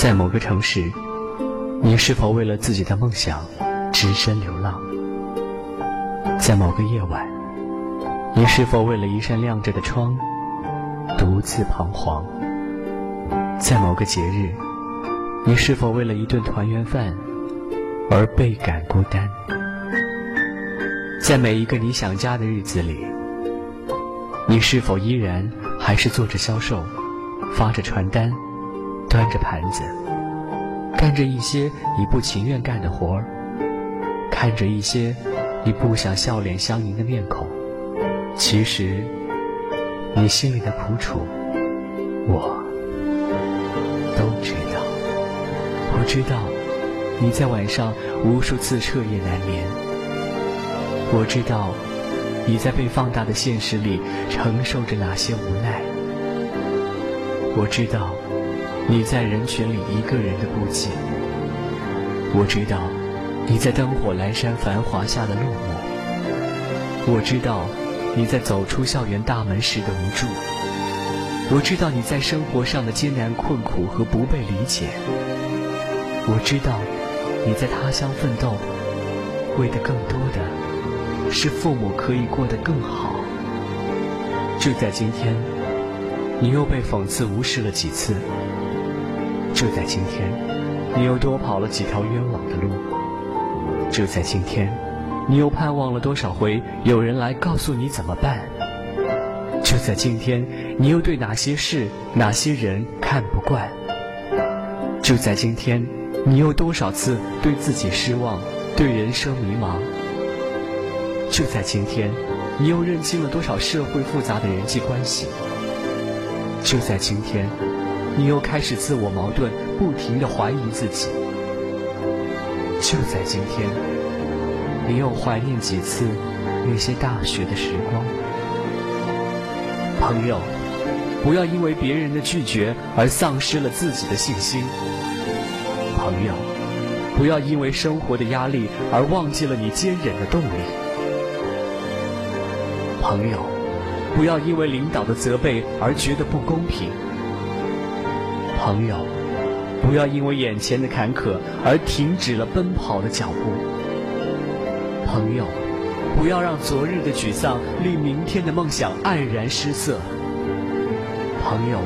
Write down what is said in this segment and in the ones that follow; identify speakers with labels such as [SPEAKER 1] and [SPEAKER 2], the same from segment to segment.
[SPEAKER 1] 在某个城市，你是否为了自己的梦想，只身流浪？在某个夜晚，你是否为了一扇亮着的窗，独自彷徨？在某个节日，你是否为了一顿团圆饭，而倍感孤单？在每一个你想家的日子里，你是否依然还是做着销售，发着传单，端着盘子，干着一些你不情愿干的活儿，看着一些你不想笑脸相迎的面孔？其实，你心里的苦楚，我都知道。我知道你在晚上无数次彻夜难眠。我知道你在被放大的现实里承受着哪些无奈。我知道你在人群里一个人的孤寂。我知道你在灯火阑珊、繁华下的落寞。我知道你在走出校园大门时的无助。我知道你在生活上的艰难困苦和不被理解。我知道你在他乡奋斗，为的更多的。是父母可以过得更好。就在今天，你又被讽刺无视了几次？就在今天，你又多跑了几条冤枉的路？就在今天，你又盼望了多少回有人来告诉你怎么办？就在今天，你又对哪些事、哪些人看不惯？就在今天，你又多少次对自己失望，对人生迷茫？就在今天，你又认清了多少社会复杂的人际关系？就在今天，你又开始自我矛盾，不停的怀疑自己。就在今天，你又怀念几次那些大学的时光？朋友，不要因为别人的拒绝而丧失了自己的信心。朋友，不要因为生活的压力而忘记了你坚忍的动力。朋友，不要因为领导的责备而觉得不公平。朋友，不要因为眼前的坎坷而停止了奔跑的脚步。朋友，不要让昨日的沮丧令明天的梦想黯然失色。朋友，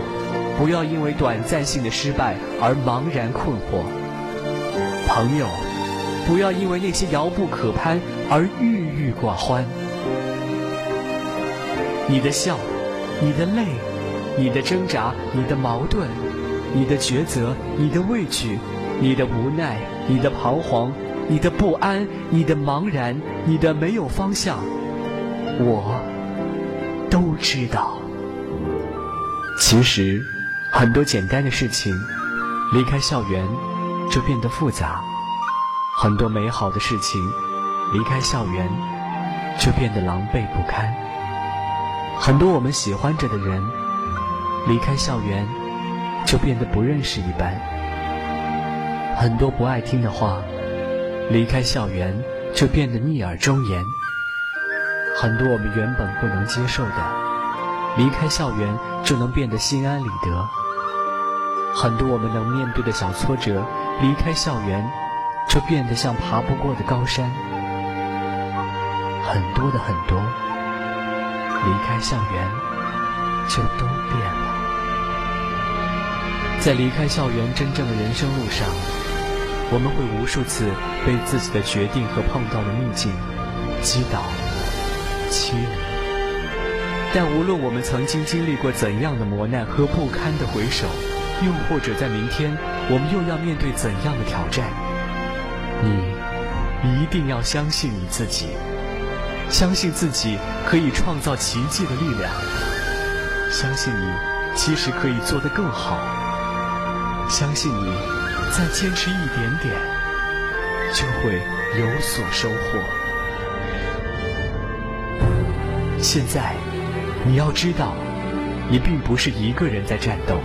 [SPEAKER 1] 不要因为短暂性的失败而茫然困惑。朋友，不要因为那些遥不可攀而郁郁寡欢。你的笑，你的泪，你的挣扎，你的矛盾，你的抉择，你的畏惧，你的无奈，你的彷徨，你的不安，你的茫然，你的没有方向，我都知道。其实，很多简单的事情，离开校园就变得复杂；很多美好的事情，离开校园就变得狼狈不堪。很多我们喜欢着的人，离开校园就变得不认识一般；很多不爱听的话，离开校园就变得逆耳忠言；很多我们原本不能接受的，离开校园就能变得心安理得；很多我们能面对的小挫折，离开校园就变得像爬不过的高山；很多的很多。离开校园，就都变了。在离开校园真正的人生路上，我们会无数次被自己的决定和碰到的逆境击倒、欺凌。但无论我们曾经经历过怎样的磨难和不堪的回首，又或者在明天我们又要面对怎样的挑战，你一定要相信你自己。相信自己可以创造奇迹的力量，相信你其实可以做得更好，相信你再坚持一点点就会有所收获。现在你要知道，你并不是一个人在战斗。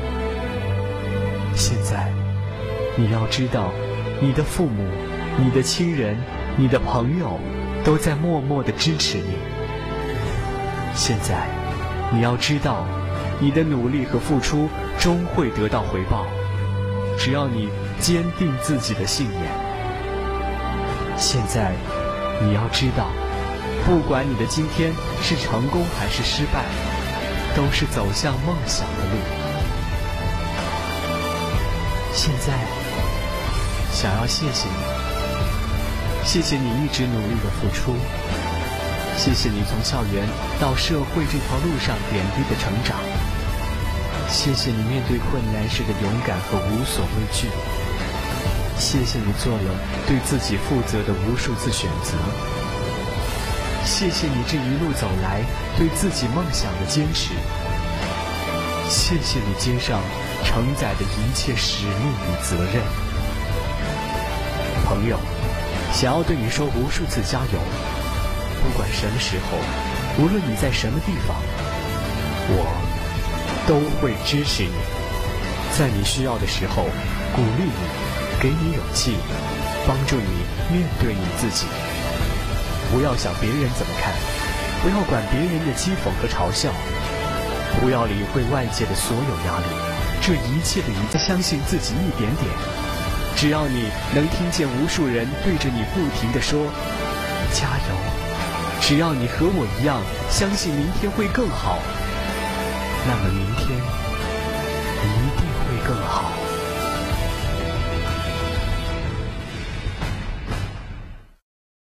[SPEAKER 1] 现在你要知道，你的父母、你的亲人、你的朋友。都在默默的支持你。现在，你要知道，你的努力和付出终会得到回报。只要你坚定自己的信念。现在，你要知道，不管你的今天是成功还是失败，都是走向梦想的路。现在，想要谢谢你，谢谢你一直努力的付出，谢谢你从校园到社会这条路上点滴的成长。谢谢你面对困难时的勇敢和无所畏惧。谢谢你做了对自己负责的无数次选择。谢谢你这一路走来对自己梦想的坚持。谢谢你肩上承载的一切使命与责任。朋友，想要对你说无数次加油。不管什么时候，无论你在什么地方，我。都会支持你，在你需要的时候鼓励你，给你勇气，帮助你面对你自己。不要想别人怎么看，不要管别人的讥讽和嘲笑，不要理会外界的所有压力。这一切的一切，相信自己一点点。只要你能听见无数人对着你不停的说“加油”，只要你和我一样相信明天会更好。那么明天一定会更好。